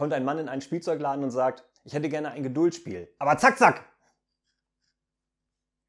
kommt ein Mann in einen Spielzeugladen und sagt, ich hätte gerne ein Geduldsspiel. Aber zack, zack!